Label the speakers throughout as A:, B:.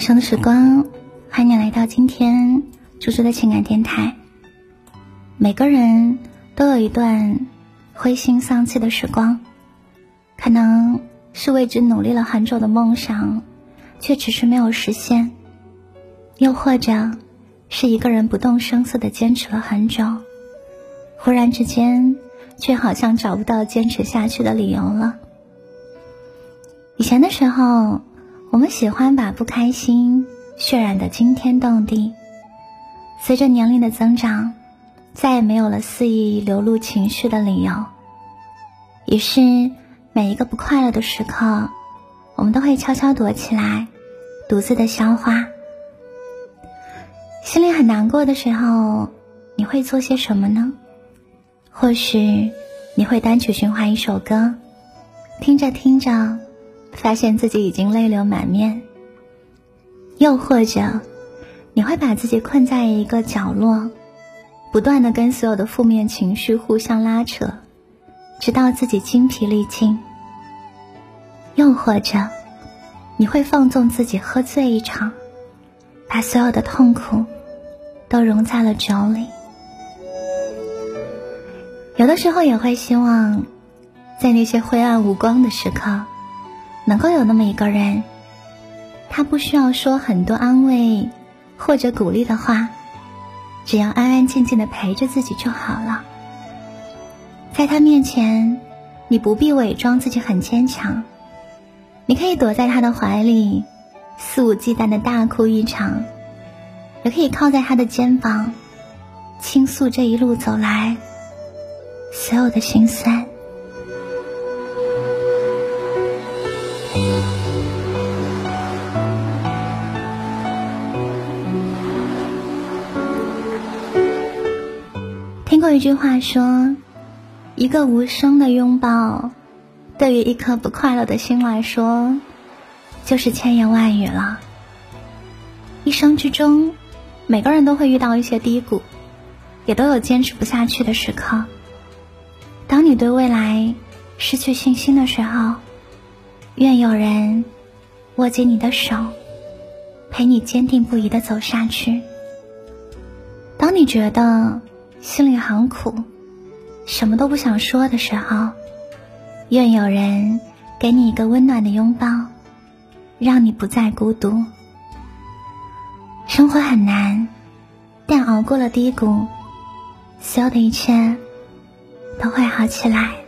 A: 晚上的时光，欢迎你来到今天猪猪的情感电台。每个人都有一段灰心丧气的时光，可能是为之努力了很久的梦想，却迟迟没有实现；又或者是一个人不动声色的坚持了很久，忽然之间却好像找不到坚持下去的理由了。以前的时候。我们喜欢把不开心渲染的惊天动地。随着年龄的增长，再也没有了肆意流露情绪的理由。于是，每一个不快乐的时刻，我们都会悄悄躲起来，独自的消化。心里很难过的时候，你会做些什么呢？或许，你会单曲循环一首歌，听着听着。发现自己已经泪流满面，又或者你会把自己困在一个角落，不断的跟所有的负面情绪互相拉扯，直到自己精疲力尽。又或者你会放纵自己喝醉一场，把所有的痛苦都融在了酒里。有的时候也会希望，在那些灰暗无光的时刻。能够有那么一个人，他不需要说很多安慰或者鼓励的话，只要安安静静的陪着自己就好了。在他面前，你不必伪装自己很坚强，你可以躲在他的怀里，肆无忌惮的大哭一场，也可以靠在他的肩膀，倾诉这一路走来所有的心酸。听过一句话说，一个无声的拥抱，对于一颗不快乐的心来说，就是千言万语了。一生之中，每个人都会遇到一些低谷，也都有坚持不下去的时刻。当你对未来失去信心的时候，愿有人握紧你的手，陪你坚定不移的走下去。当你觉得心里很苦，什么都不想说的时候，愿有人给你一个温暖的拥抱，让你不再孤独。生活很难，但熬过了低谷，所有的一切都会好起来。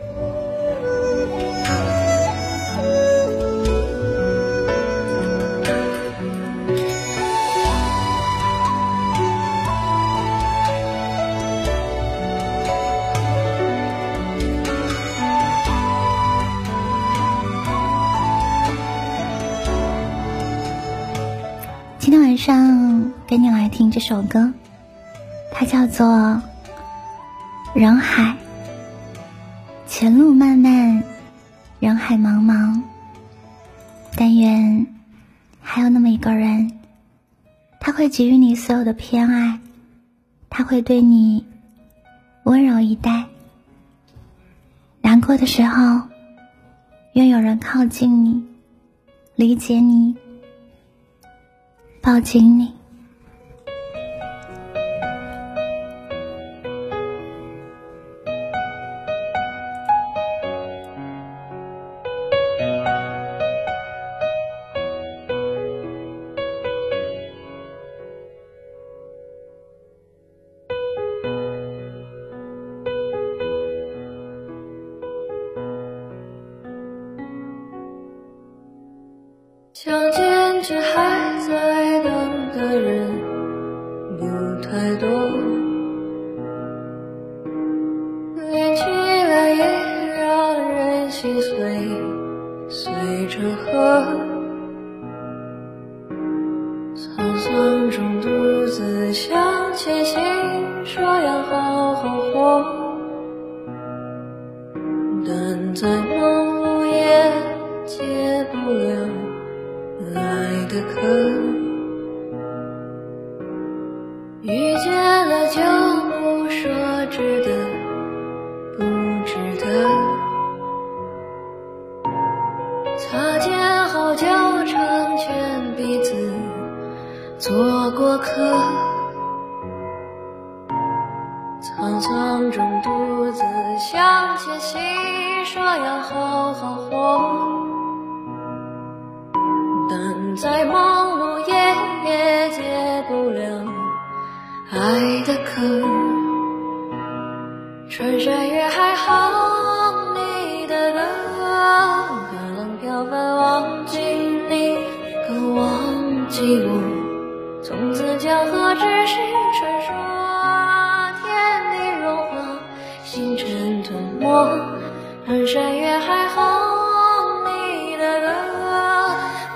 A: 今天晚上给你来听这首歌，它叫做《人海》。前路漫漫，人海茫茫。但愿还有那么一个人，他会给予你所有的偏爱，他会对你温柔以待。难过的时候，愿有人靠近你，理解你。抱紧你。
B: 沧桑中独自向前行，说要好好活，但再忙碌也解不了。爱的渴，遇见了就不说值得做过客，沧桑中独自向前行，说要好好活。但再忙碌也也解不了爱的渴。穿山越海哼你的歌，可能飘帆忘记你，可忘记我。从此江河只是传说，天地融化，星辰吞没。穿山越海哼你的歌，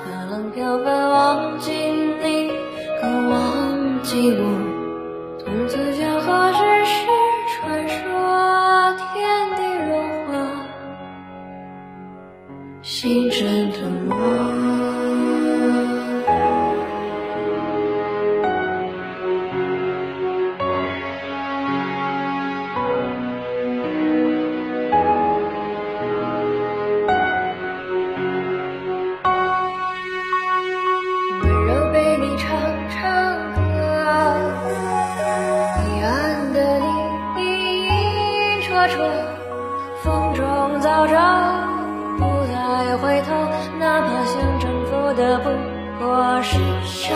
B: 可冷飘帆忘记你，可忘记我。从此江河只是传说，天地融化，星辰吞没。风中早朝，不再回头，哪怕想征服的不过是沙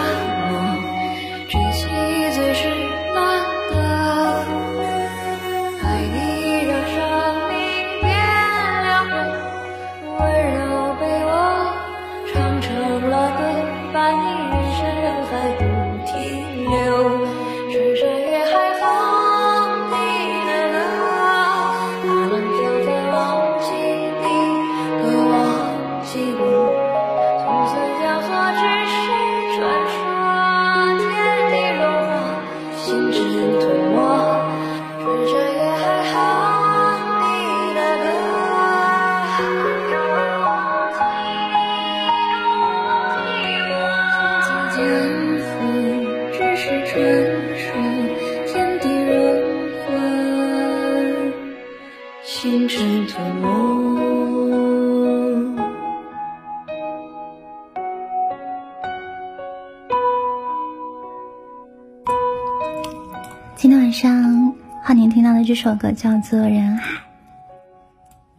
A: 今天晚上浩宁听到的这首歌叫做人海。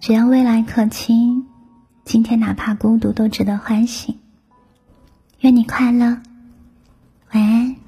A: 只要未来可期今天哪怕孤独都值得欢喜。愿你快乐晚安。